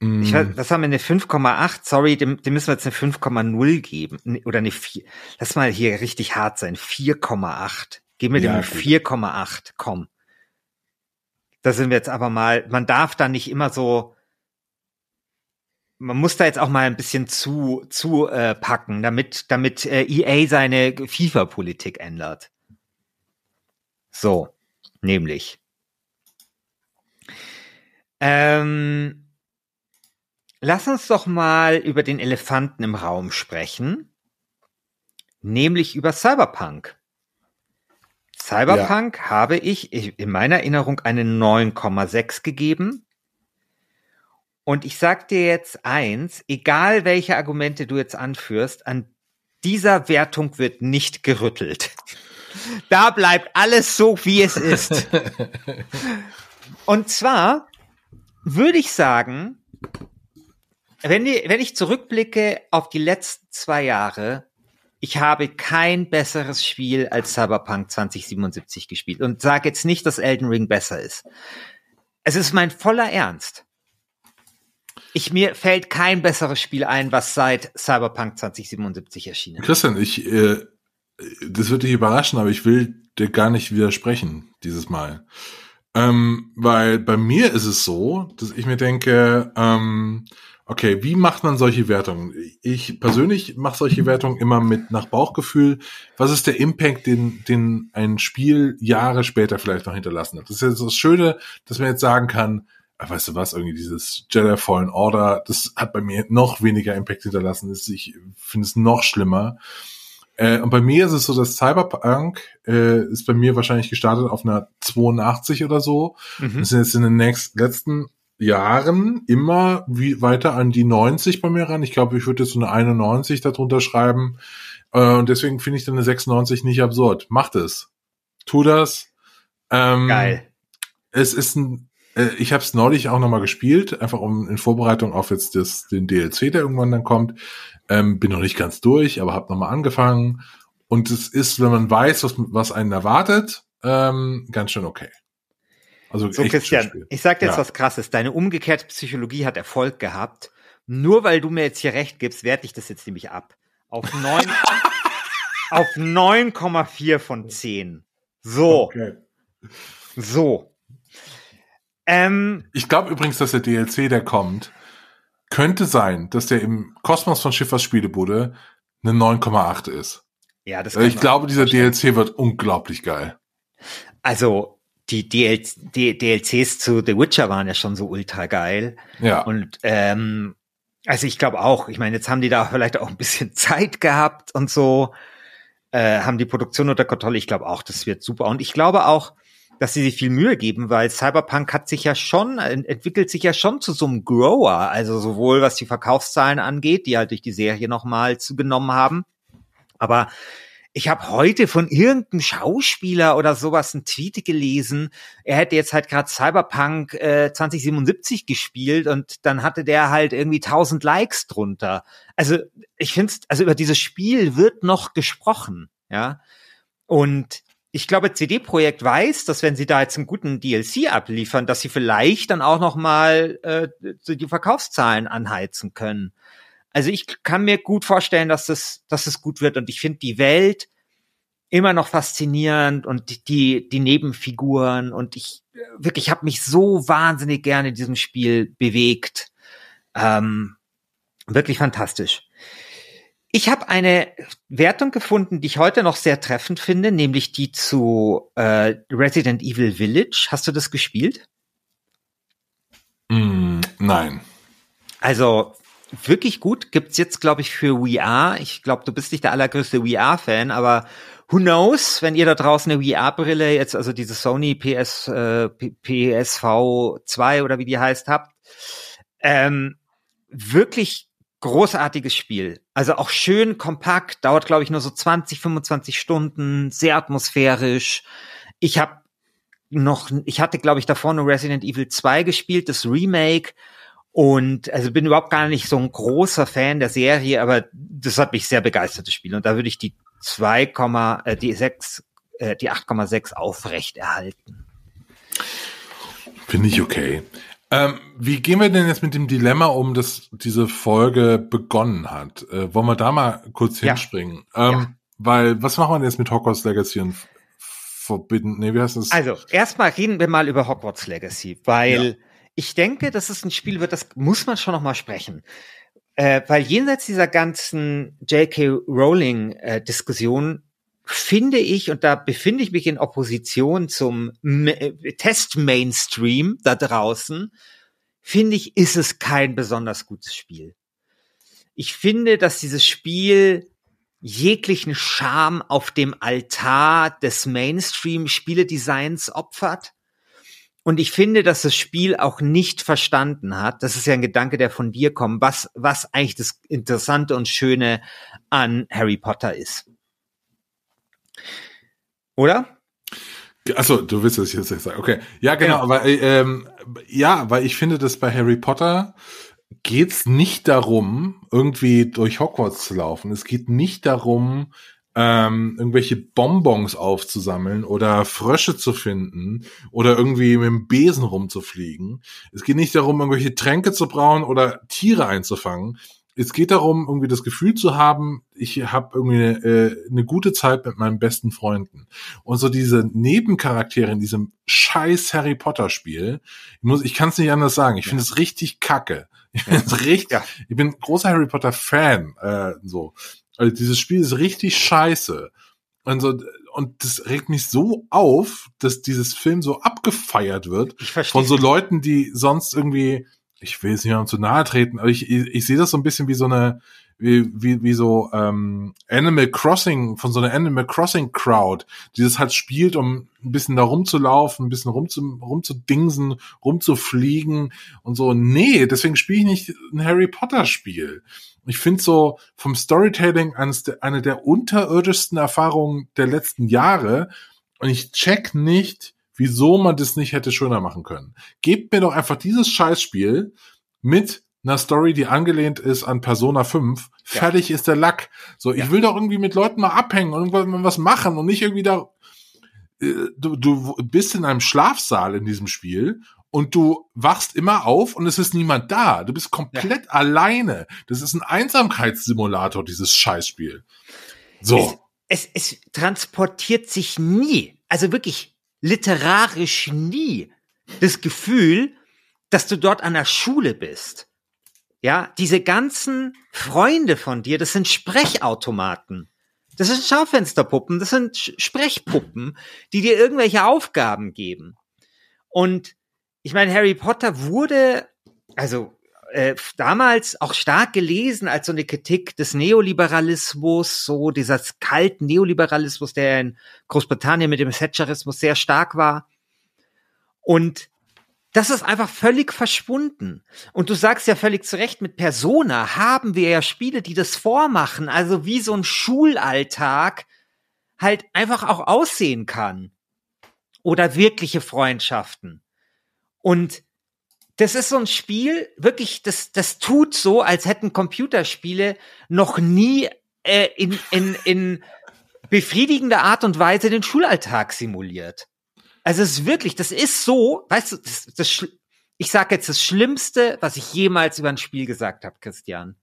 Mm. Ich weiß, was haben wir, eine 5,8? Sorry, dem, dem müssen wir jetzt eine 5,0 geben. Oder eine 4. Lass mal hier richtig hart sein. 4,8. Geben wir dem eine 4,8. Komm. Da sind wir jetzt aber mal, man darf da nicht immer so, man muss da jetzt auch mal ein bisschen zu, zu äh, packen, damit, damit äh, EA seine FIFA-Politik ändert. So, nämlich. Ähm, Lass uns doch mal über den Elefanten im Raum sprechen, nämlich über Cyberpunk. Cyberpunk ja. habe ich in meiner Erinnerung eine 9,6 gegeben. Und ich sag dir jetzt eins, egal welche Argumente du jetzt anführst, an dieser Wertung wird nicht gerüttelt. Da bleibt alles so, wie es ist. Und zwar würde ich sagen, wenn, die, wenn ich zurückblicke auf die letzten zwei Jahre, ich habe kein besseres Spiel als Cyberpunk 2077 gespielt und sage jetzt nicht, dass Elden Ring besser ist. Es ist mein voller Ernst. Ich, mir fällt kein besseres Spiel ein, was seit Cyberpunk 2077 erschienen ist. Christian, ich, äh, das wird dich überraschen, aber ich will dir gar nicht widersprechen dieses Mal. Ähm, weil bei mir ist es so, dass ich mir denke, ähm, okay, wie macht man solche Wertungen? Ich persönlich mache solche Wertungen immer mit nach Bauchgefühl. Was ist der Impact, den, den ein Spiel Jahre später vielleicht noch hinterlassen hat? Das ist so das Schöne, dass man jetzt sagen kann, ach, weißt du was, irgendwie dieses Jedi Fallen Order, das hat bei mir noch weniger Impact hinterlassen. Ich finde es noch schlimmer. Äh, und bei mir ist es so, dass Cyberpunk äh, ist bei mir wahrscheinlich gestartet auf einer 82 oder so. Mhm. Das sind jetzt in den nächsten, letzten Jahren immer wie weiter an die 90 bei mir ran. Ich glaube, ich würde jetzt so eine 91 darunter schreiben. Äh, und deswegen finde ich dann eine 96 nicht absurd. Macht es. Tu das. Ähm, Geil. Es ist ein, äh, ich habe es neulich auch nochmal gespielt, einfach um in Vorbereitung auf jetzt das, den DLC, der irgendwann dann kommt. Ähm, bin noch nicht ganz durch, aber habe nochmal angefangen. Und es ist, wenn man weiß, was, was einen erwartet, ähm, ganz schön okay. Also so, Christian, ich sag dir jetzt ja. was krasses. Deine umgekehrte Psychologie hat Erfolg gehabt. Nur weil du mir jetzt hier recht gibst, werte ich das jetzt nämlich ab. Auf neun, auf 9,4 von 10. So. Okay. So. Ähm, ich glaube übrigens, dass der DLC, der kommt, könnte sein, dass der im Kosmos von Schiffers Spielebude eine 9,8 ist. Ja, das Ich glaube, dieser DLC wird unglaublich geil. Also, die, DL die DLCs zu The Witcher waren ja schon so ultra geil. Ja. Und ähm, also ich glaube auch, ich meine, jetzt haben die da vielleicht auch ein bisschen Zeit gehabt und so, äh, haben die Produktion unter Kontrolle. Ich glaube auch, das wird super. Und ich glaube auch, dass sie sich viel Mühe geben, weil Cyberpunk hat sich ja schon, entwickelt sich ja schon zu so einem Grower, also sowohl was die Verkaufszahlen angeht, die halt durch die Serie nochmal zugenommen haben, aber ich habe heute von irgendeinem Schauspieler oder sowas einen Tweet gelesen, er hätte jetzt halt gerade Cyberpunk äh, 2077 gespielt und dann hatte der halt irgendwie 1000 Likes drunter. Also ich finde, also über dieses Spiel wird noch gesprochen, ja. Und ich glaube, CD Projekt weiß, dass wenn sie da jetzt einen guten DLC abliefern, dass sie vielleicht dann auch noch mal äh, die Verkaufszahlen anheizen können. Also ich kann mir gut vorstellen, dass es, dass es gut wird und ich finde die Welt immer noch faszinierend und die die Nebenfiguren und ich wirklich habe mich so wahnsinnig gerne in diesem Spiel bewegt. Ähm, wirklich fantastisch. Ich habe eine Wertung gefunden, die ich heute noch sehr treffend finde, nämlich die zu äh, Resident Evil Village. Hast du das gespielt? Mm, nein. Also wirklich gut. Gibt's jetzt, glaube ich, für VR. Ich glaube, du bist nicht der allergrößte VR-Fan, aber who knows, wenn ihr da draußen eine VR-Brille jetzt, also diese Sony PS, äh, PSV 2 oder wie die heißt, habt, ähm, wirklich großartiges Spiel. Also auch schön kompakt, dauert glaube ich nur so 20, 25 Stunden, sehr atmosphärisch. Ich habe noch, ich hatte glaube ich davor nur Resident Evil 2 gespielt, das Remake. Und also bin überhaupt gar nicht so ein großer Fan der Serie, aber das hat mich sehr begeistert, das Spiel. Und da würde ich die 2, äh, die 6, äh, die 8,6 aufrecht erhalten. Finde ich okay. Ähm, wie gehen wir denn jetzt mit dem Dilemma um, dass diese Folge begonnen hat? Äh, wollen wir da mal kurz ja. hinspringen? Ähm, ja. Weil, was machen wir jetzt mit Hogwarts Legacy und Forbidden? Nee, wie heißt das? Also, erstmal reden wir mal über Hogwarts Legacy, weil ja. Ich denke, dass es ein Spiel wird, das muss man schon noch mal sprechen. Äh, weil jenseits dieser ganzen J.K. Rowling-Diskussion finde ich, und da befinde ich mich in Opposition zum Test-Mainstream da draußen, finde ich, ist es kein besonders gutes Spiel. Ich finde, dass dieses Spiel jeglichen Charme auf dem Altar des Mainstream-Spieledesigns opfert Und ich finde, dass das Spiel auch nicht verstanden hat, das ist ja ein Gedanke, der von dir kommt, was, was eigentlich das Interessante und Schöne an Harry Potter ist. Oder? Achso, du willst das jetzt sagen. Okay. Ja, genau, ja. aber ähm, ja, weil ich finde, dass bei Harry Potter geht's nicht darum, irgendwie durch Hogwarts zu laufen. Es geht nicht darum, ähm, irgendwelche Bonbons aufzusammeln oder Frösche zu finden oder irgendwie mit dem Besen rumzufliegen. Es geht nicht darum, irgendwelche Tränke zu brauen oder Tiere einzufangen. Es geht darum, irgendwie das Gefühl zu haben, ich habe irgendwie eine, äh, eine gute Zeit mit meinen besten Freunden. Und so diese Nebencharaktere in diesem scheiß Harry Potter Spiel, ich, muss, ich kann es nicht anders sagen, ich finde es richtig kacke. Ich, ja. richtig, ja. ich bin großer Harry Potter Fan, äh, so. Also dieses Spiel ist richtig scheiße. Und, so, und das regt mich so auf, dass dieses Film so abgefeiert wird von so Leuten, die sonst irgendwie, ich will es nicht mehr zu nahe treten, aber ich, ich, ich sehe das so ein bisschen wie so eine, wie, wie, wie so ähm, Animal Crossing, von so einer Animal Crossing Crowd, die das halt spielt, um ein bisschen da rumzulaufen, ein bisschen rumzu, rumzudingsen, rumzufliegen und so. Nee, deswegen spiele ich nicht ein Harry Potter Spiel. Ich finde so vom Storytelling eines der, eine der unterirdischsten Erfahrungen der letzten Jahre und ich check nicht, wieso man das nicht hätte schöner machen können. Gebt mir doch einfach dieses Scheißspiel mit einer Story, die angelehnt ist an Persona 5. Fertig ja. ist der Lack. So, ich ja. will doch irgendwie mit Leuten mal abhängen und irgendwas machen und nicht irgendwie da. Äh, du, du bist in einem Schlafsaal in diesem Spiel und du wachst immer auf und es ist niemand da. Du bist komplett ja. alleine. Das ist ein Einsamkeitssimulator, dieses Scheißspiel. So. Es, es, es transportiert sich nie, also wirklich literarisch nie, das Gefühl, dass du dort an der Schule bist. Ja, diese ganzen Freunde von dir, das sind Sprechautomaten. Das sind Schaufensterpuppen, das sind Sprechpuppen, die dir irgendwelche Aufgaben geben. Und ich meine, Harry Potter wurde, also äh, damals auch stark gelesen als so eine Kritik des Neoliberalismus, so dieser kalten Neoliberalismus, der in Großbritannien mit dem Thatcherismus sehr stark war. Und das ist einfach völlig verschwunden. Und du sagst ja völlig zu Recht, mit Persona haben wir ja Spiele, die das vormachen, also wie so ein Schulalltag halt einfach auch aussehen kann. Oder wirkliche Freundschaften. Und das ist so ein Spiel, wirklich, das, das tut so, als hätten Computerspiele noch nie äh, in, in, in befriedigender Art und Weise den Schulalltag simuliert. Also es ist wirklich, das ist so, weißt du, das, das, ich sage jetzt das Schlimmste, was ich jemals über ein Spiel gesagt habe, Christian.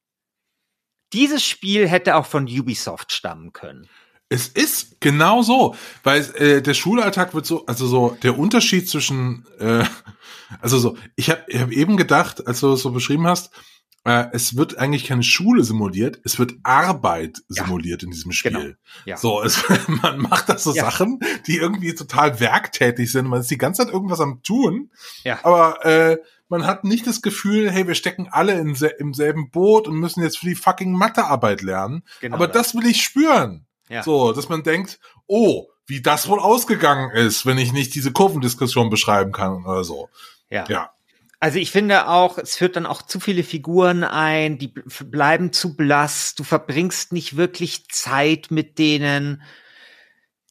Dieses Spiel hätte auch von Ubisoft stammen können. Es ist genau so, weil äh, der Schulalltag wird so, also so der Unterschied zwischen, äh, also so, ich habe ich hab eben gedacht, als du es so beschrieben hast, äh, es wird eigentlich keine Schule simuliert, es wird Arbeit simuliert ja, in diesem Spiel. Genau, ja. So, es, man macht da so ja. Sachen, die irgendwie total werktätig sind. Man ist die ganze Zeit irgendwas am tun, ja. aber äh, man hat nicht das Gefühl, hey, wir stecken alle in, im selben Boot und müssen jetzt für die fucking Mathearbeit lernen. Genau aber das. das will ich spüren. Ja. So, dass man denkt, oh, wie das wohl ausgegangen ist, wenn ich nicht diese Kurvendiskussion beschreiben kann oder so. Ja. ja. Also ich finde auch, es führt dann auch zu viele Figuren ein, die bleiben zu blass, du verbringst nicht wirklich Zeit mit denen.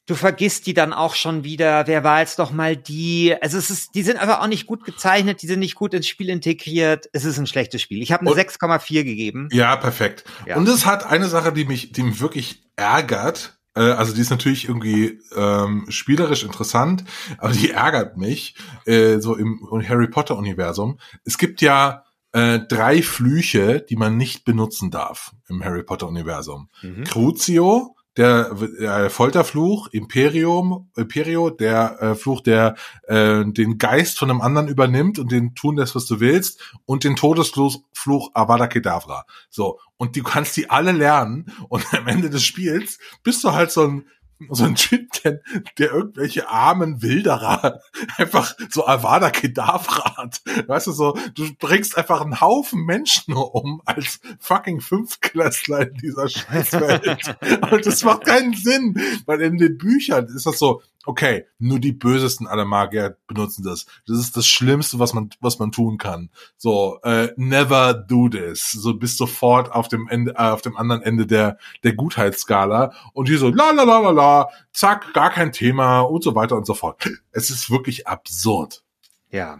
Du vergisst die dann auch schon wieder, wer war jetzt doch mal die? Also es ist, die sind einfach auch nicht gut gezeichnet, die sind nicht gut ins Spiel integriert. Es ist ein schlechtes Spiel. Ich habe eine 6,4 gegeben. Ja, perfekt. Ja. Und es hat eine Sache, die mich, die mich wirklich ärgert. Äh, also die ist natürlich irgendwie ähm, spielerisch interessant, aber die ärgert mich äh, so im Harry Potter Universum. Es gibt ja äh, drei Flüche, die man nicht benutzen darf im Harry Potter Universum. Mhm. Crucio, der, der Folterfluch, Imperium, Imperio, der äh, Fluch, der äh, den Geist von einem anderen übernimmt und den tun lässt, was du willst, und den Todesfluch Fluch Avada Kedavra. So, und du kannst die alle lernen und am Ende des Spiels bist du halt so ein so ein Typ, der, der irgendwelche armen Wilderer einfach so Avada Kedavra hat. Weißt du, so, du bringst einfach einen Haufen Menschen um als fucking Fünftklässler in dieser Scheißwelt. Und das macht keinen Sinn, weil in den Büchern ist das so, okay, nur die bösesten aller Magier benutzen das. Das ist das Schlimmste, was man, was man tun kann. So, äh, never do this. So bis sofort auf dem Ende, äh, auf dem anderen Ende der, der Gutheitsskala. Und die so, la la la la la, zack, gar kein Thema und so weiter und so fort. Es ist wirklich absurd. Ja.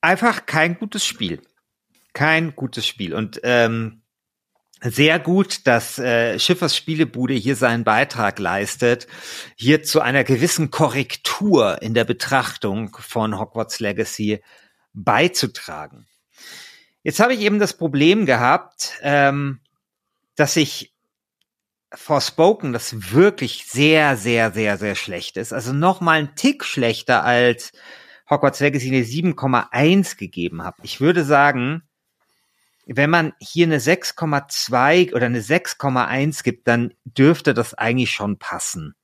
Einfach kein gutes Spiel. Kein gutes Spiel. Und ähm, sehr gut, dass äh, Schiffers Spielebude hier seinen Beitrag leistet, hier zu einer gewissen Korrektur in der Betrachtung von Hogwarts Legacy beizutragen. Jetzt habe ich eben das Problem gehabt, ähm, dass ich Forspoken, das wirklich sehr, sehr, sehr, sehr schlecht ist. Also noch mal ein Tick schlechter als Hogwarts Legacy eine 7,1 gegeben habe. Ich würde sagen, wenn man hier eine 6,2 oder eine 6,1 gibt, dann dürfte das eigentlich schon passen.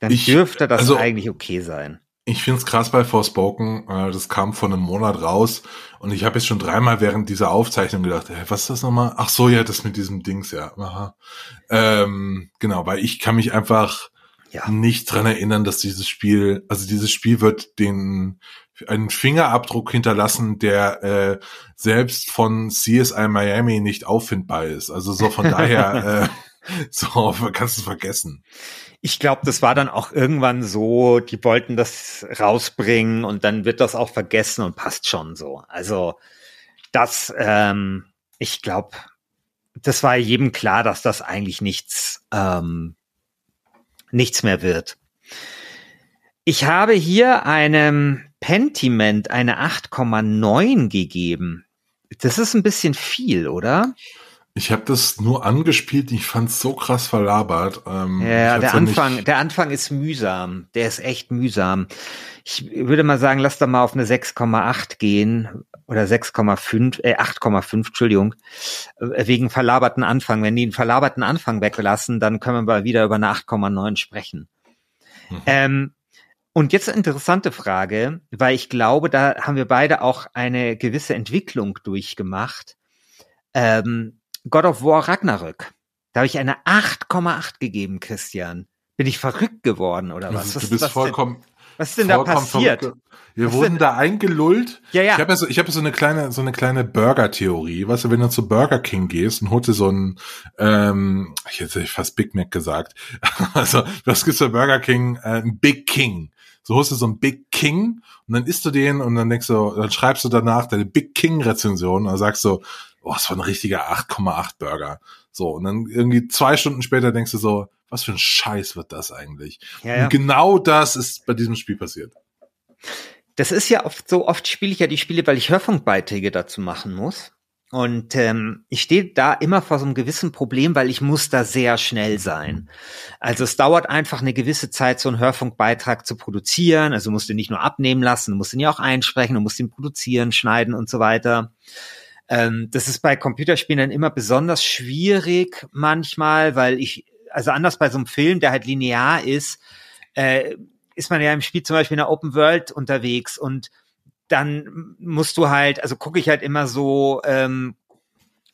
Dann ich, dürfte das also, eigentlich okay sein. Ich finde es krass bei Forspoken, äh, das kam vor einem Monat raus und ich habe jetzt schon dreimal während dieser Aufzeichnung gedacht, hey, was ist das nochmal? Ach so, ja, das mit diesem Dings, ja. Aha. Ähm, genau, weil ich kann mich einfach ja. nicht dran erinnern, dass dieses Spiel, also dieses Spiel wird den einen Fingerabdruck hinterlassen, der äh, selbst von CSI Miami nicht auffindbar ist. Also so von daher, äh, so kannst du es vergessen. Ich glaube, das war dann auch irgendwann so, die wollten das rausbringen und dann wird das auch vergessen und passt schon so. Also das, ähm, ich glaube, das war jedem klar, dass das eigentlich nichts, ähm, nichts mehr wird. Ich habe hier einem Pentiment eine 8,9 gegeben. Das ist ein bisschen viel, oder? Ich habe das nur angespielt, ich fand es so krass verlabert. Ähm, ja, der Anfang, ja der Anfang ist mühsam. Der ist echt mühsam. Ich würde mal sagen, lass da mal auf eine 6,8 gehen oder 6,5, äh 8,5, Entschuldigung, äh, wegen verlaberten Anfang. Wenn die einen verlaberten Anfang weglassen, dann können wir wieder über eine 8,9 sprechen. Mhm. Ähm, und jetzt eine interessante Frage, weil ich glaube, da haben wir beide auch eine gewisse Entwicklung durchgemacht. Ähm, God of War Ragnarök. Da habe ich eine 8,8 gegeben, Christian. Bin ich verrückt geworden oder was? was du bist was vollkommen. Denn, was ist denn da passiert? Verrückt. Wir was wurden denn? da eingelullt. Ja, ja. Ich habe ja so, ich habe so eine kleine, so eine kleine Burger-Theorie. Weißt du, wenn du zu Burger King gehst und holst dir so ein, ähm, ich hätte fast Big Mac gesagt. also, was gibt's bei Burger King? Äh, ein Big King. So holst du so ein Big King und dann isst du den und dann denkst du, dann schreibst du danach deine Big King Rezension und dann sagst du, oh, das war ein richtiger 8,8 Burger. So, und dann irgendwie zwei Stunden später denkst du so, was für ein Scheiß wird das eigentlich? Ja, ja. Und genau das ist bei diesem Spiel passiert. Das ist ja oft so, oft spiele ich ja die Spiele, weil ich Hörfunkbeiträge dazu machen muss. Und ähm, ich stehe da immer vor so einem gewissen Problem, weil ich muss da sehr schnell sein. Also es dauert einfach eine gewisse Zeit, so einen Hörfunkbeitrag zu produzieren. Also du musst ihn nicht nur abnehmen lassen, du musst ihn ja auch einsprechen, du musst ihn produzieren, schneiden und so weiter. Ähm, das ist bei Computerspielen dann immer besonders schwierig manchmal, weil ich, also anders bei so einem Film, der halt linear ist, äh, ist man ja im Spiel zum Beispiel in der Open World unterwegs und dann musst du halt, also gucke ich halt immer so, ähm,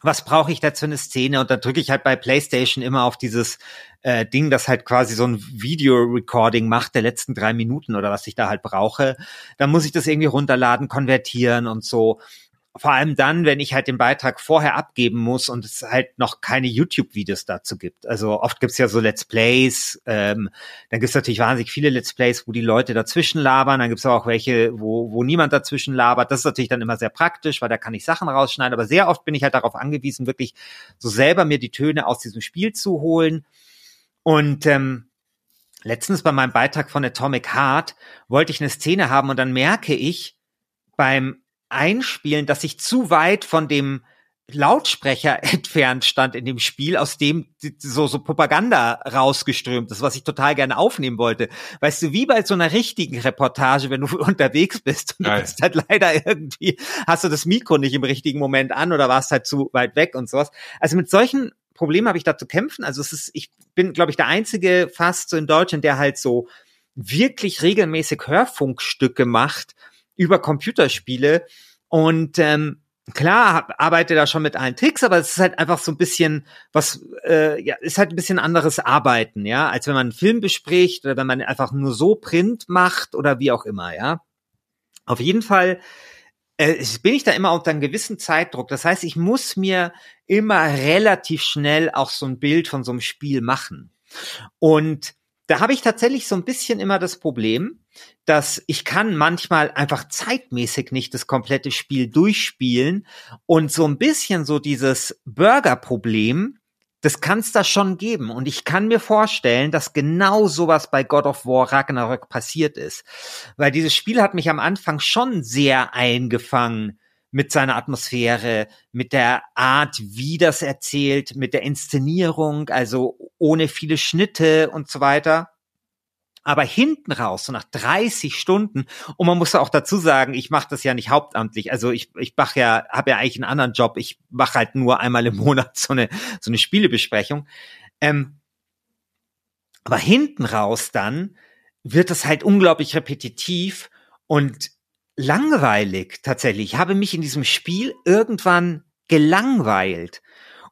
was brauche ich da für eine Szene? Und dann drücke ich halt bei PlayStation immer auf dieses äh, Ding, das halt quasi so ein Video-Recording macht der letzten drei Minuten oder was ich da halt brauche. Dann muss ich das irgendwie runterladen, konvertieren und so vor allem dann, wenn ich halt den Beitrag vorher abgeben muss und es halt noch keine YouTube-Videos dazu gibt. Also oft gibt's ja so Let's Plays, ähm, dann gibt's natürlich wahnsinnig viele Let's Plays, wo die Leute dazwischen labern, dann gibt's auch welche, wo, wo niemand dazwischen labert. Das ist natürlich dann immer sehr praktisch, weil da kann ich Sachen rausschneiden, aber sehr oft bin ich halt darauf angewiesen, wirklich so selber mir die Töne aus diesem Spiel zu holen. Und ähm, letztens bei meinem Beitrag von Atomic Heart wollte ich eine Szene haben und dann merke ich beim einspielen, dass ich zu weit von dem Lautsprecher entfernt stand in dem Spiel, aus dem so, so Propaganda rausgeströmt ist, was ich total gerne aufnehmen wollte. Weißt du, wie bei so einer richtigen Reportage, wenn du unterwegs bist und du bist halt leider irgendwie, hast du das Mikro nicht im richtigen Moment an oder warst halt zu weit weg und sowas. Also mit solchen Problemen habe ich da zu kämpfen. Also es ist, ich bin, glaube ich, der einzige fast so in Deutschland, der halt so wirklich regelmäßig Hörfunkstücke macht über Computerspiele. Und ähm, klar, arbeite da schon mit allen Tricks, aber es ist halt einfach so ein bisschen was, äh, ja, ist halt ein bisschen anderes Arbeiten, ja, als wenn man einen Film bespricht oder wenn man einfach nur so Print macht oder wie auch immer, ja. Auf jeden Fall äh, bin ich da immer unter einem gewissen Zeitdruck. Das heißt, ich muss mir immer relativ schnell auch so ein Bild von so einem Spiel machen. Und da habe ich tatsächlich so ein bisschen immer das Problem, dass ich kann manchmal einfach zeitmäßig nicht das komplette Spiel durchspielen und so ein bisschen so dieses Burger-Problem, das kann es da schon geben. Und ich kann mir vorstellen, dass genau sowas bei God of War Ragnarök passiert ist. Weil dieses Spiel hat mich am Anfang schon sehr eingefangen mit seiner Atmosphäre, mit der Art, wie das erzählt, mit der Inszenierung, also ohne viele Schnitte und so weiter. Aber hinten raus, so nach 30 Stunden, und man muss auch dazu sagen, ich mache das ja nicht hauptamtlich. Also ich, ich mache ja, habe ja eigentlich einen anderen Job. Ich mache halt nur einmal im Monat so eine, so eine Spielebesprechung. Ähm, aber hinten raus dann wird das halt unglaublich repetitiv und langweilig tatsächlich. Ich habe mich in diesem Spiel irgendwann gelangweilt.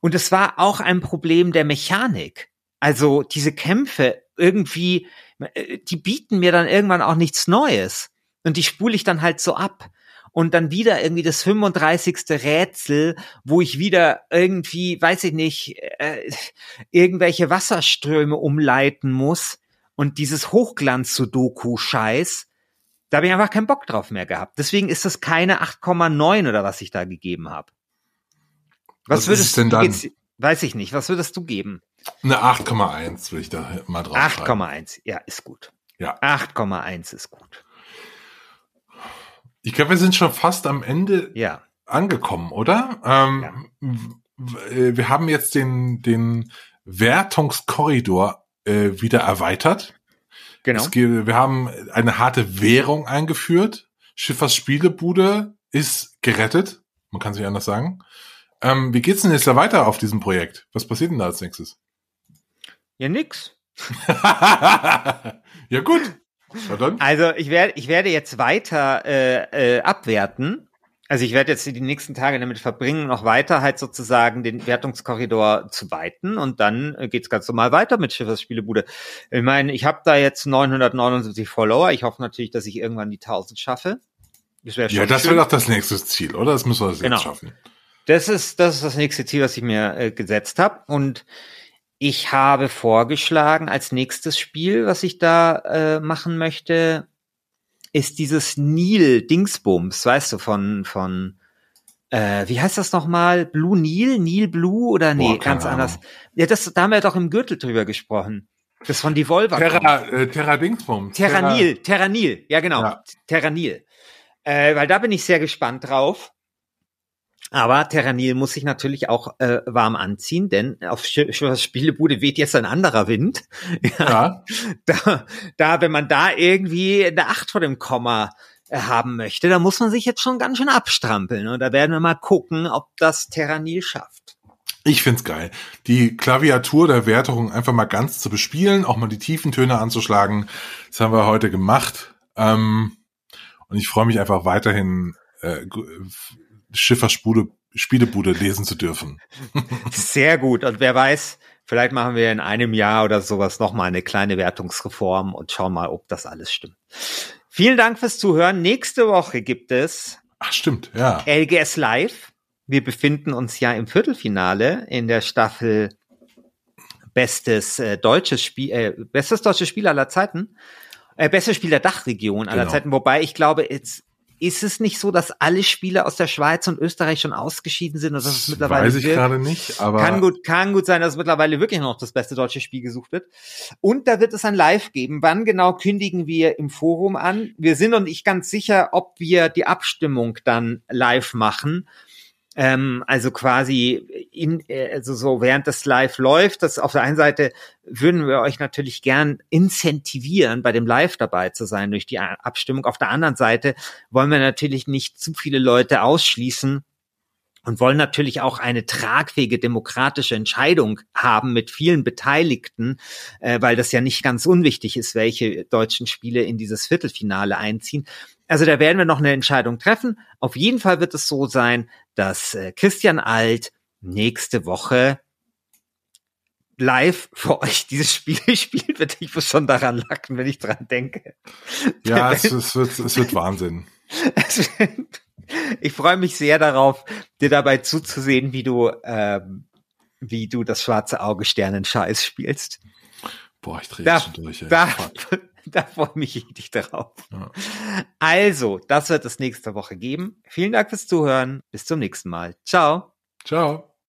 Und es war auch ein Problem der Mechanik. Also diese Kämpfe irgendwie, äh, die bieten mir dann irgendwann auch nichts Neues. Und die spule ich dann halt so ab. Und dann wieder irgendwie das 35. Rätsel, wo ich wieder irgendwie, weiß ich nicht, äh, irgendwelche Wasserströme umleiten muss. Und dieses Hochglanz-Sudoku-Scheiß, da habe ich einfach keinen Bock drauf mehr gehabt. Deswegen ist das keine 8,9 oder was ich da gegeben habe. Was, was würdest du denn jetzt, weiß ich nicht, was würdest du geben? Eine 8,1 würde ich da mal drauf 8,1, ja, ist gut. Ja. 8,1 ist gut. Ich glaube, wir sind schon fast am Ende ja. angekommen, oder? Ähm, ja. Äh, wir haben jetzt den, den Wertungskorridor äh, wieder erweitert. Genau. Geht, wir haben eine harte Währung eingeführt. Schiffers Spielebude ist gerettet. Man kann sich anders sagen. Ähm, wie geht's denn jetzt da weiter auf diesem Projekt? Was passiert denn da als nächstes? Ja, nix. ja, gut. Also ich werde, ich werde jetzt weiter äh, äh, abwerten. Also ich werde jetzt die nächsten Tage damit verbringen, noch weiter halt sozusagen den Wertungskorridor zu weiten und dann äh, geht's ganz normal weiter mit Schiffers Spielebude. Ich meine, ich habe da jetzt 979 Follower. Ich hoffe natürlich, dass ich irgendwann die 1000 schaffe. Das ja, das wäre doch das nächste Ziel, oder? Das müssen wir jetzt genau. schaffen. Das ist, das ist das nächste Ziel, was ich mir äh, gesetzt habe. Und ich habe vorgeschlagen, als nächstes Spiel, was ich da äh, machen möchte, ist dieses Nil-Dingsbums, weißt du, von, von, äh, wie heißt das nochmal? Blue Nil? Nil Blue oder nee, Boah, ganz anders. Ja, das, da haben wir doch im Gürtel drüber gesprochen. Das von Devolver. Terra, äh, Terra Dingsbums. Terra, Nil, Terra Nil, ja genau, ja. Terra Nil. Äh, weil da bin ich sehr gespannt drauf. Aber Terranil muss sich natürlich auch äh, warm anziehen, denn auf Spielebude weht jetzt ein anderer Wind. ja. Da, da, wenn man da irgendwie eine Acht vor dem Komma äh, haben möchte, da muss man sich jetzt schon ganz schön abstrampeln. Und da werden wir mal gucken, ob das Terranil schafft. Ich find's geil. Die Klaviatur der Wertung einfach mal ganz zu bespielen, auch mal die tiefen Töne anzuschlagen. Das haben wir heute gemacht. Ähm, und ich freue mich einfach weiterhin äh, Schifferspude Spielebude lesen zu dürfen. Sehr gut. Und wer weiß, vielleicht machen wir in einem Jahr oder sowas nochmal eine kleine Wertungsreform und schauen mal, ob das alles stimmt. Vielen Dank fürs Zuhören. Nächste Woche gibt es. Ach, stimmt, ja. LGS Live. Wir befinden uns ja im Viertelfinale in der Staffel Bestes äh, deutsches Spiel, äh, bestes deutsches Spiel aller Zeiten. Äh, bestes Spiel der Dachregion aller genau. Zeiten, wobei ich glaube, jetzt ist es nicht so, dass alle Spieler aus der Schweiz und Österreich schon ausgeschieden sind und dass es mittlerweile weiß ich gerade nicht, aber kann gut kann gut sein, dass mittlerweile wirklich noch das beste deutsche Spiel gesucht wird. Und da wird es ein Live geben. Wann genau kündigen wir im Forum an? Wir sind noch nicht ganz sicher, ob wir die Abstimmung dann live machen ähm, also quasi in, äh, also so während das live läuft, das auf der einen Seite würden wir euch natürlich gern incentivieren, bei dem Live dabei zu sein durch die Abstimmung. Auf der anderen Seite wollen wir natürlich nicht zu viele Leute ausschließen, und wollen natürlich auch eine tragfähige demokratische Entscheidung haben mit vielen Beteiligten, äh, weil das ja nicht ganz unwichtig ist, welche deutschen Spiele in dieses Viertelfinale einziehen. Also da werden wir noch eine Entscheidung treffen. Auf jeden Fall wird es so sein, dass äh, Christian Alt nächste Woche live für euch dieses Spiel spielt, wird ich muss schon daran lachen, wenn ich dran denke. Ja, es, es, wird, es wird Wahnsinn. ich freue mich sehr darauf, dir dabei zuzusehen, wie du, ähm, wie du das schwarze Auge Sternenscheiß spielst. Boah, ich drehe da, schon durch. Ey. Da, da freue mich richtig darauf. Ja. Also, das wird es nächste Woche geben. Vielen Dank fürs Zuhören. Bis zum nächsten Mal. Ciao. Ciao.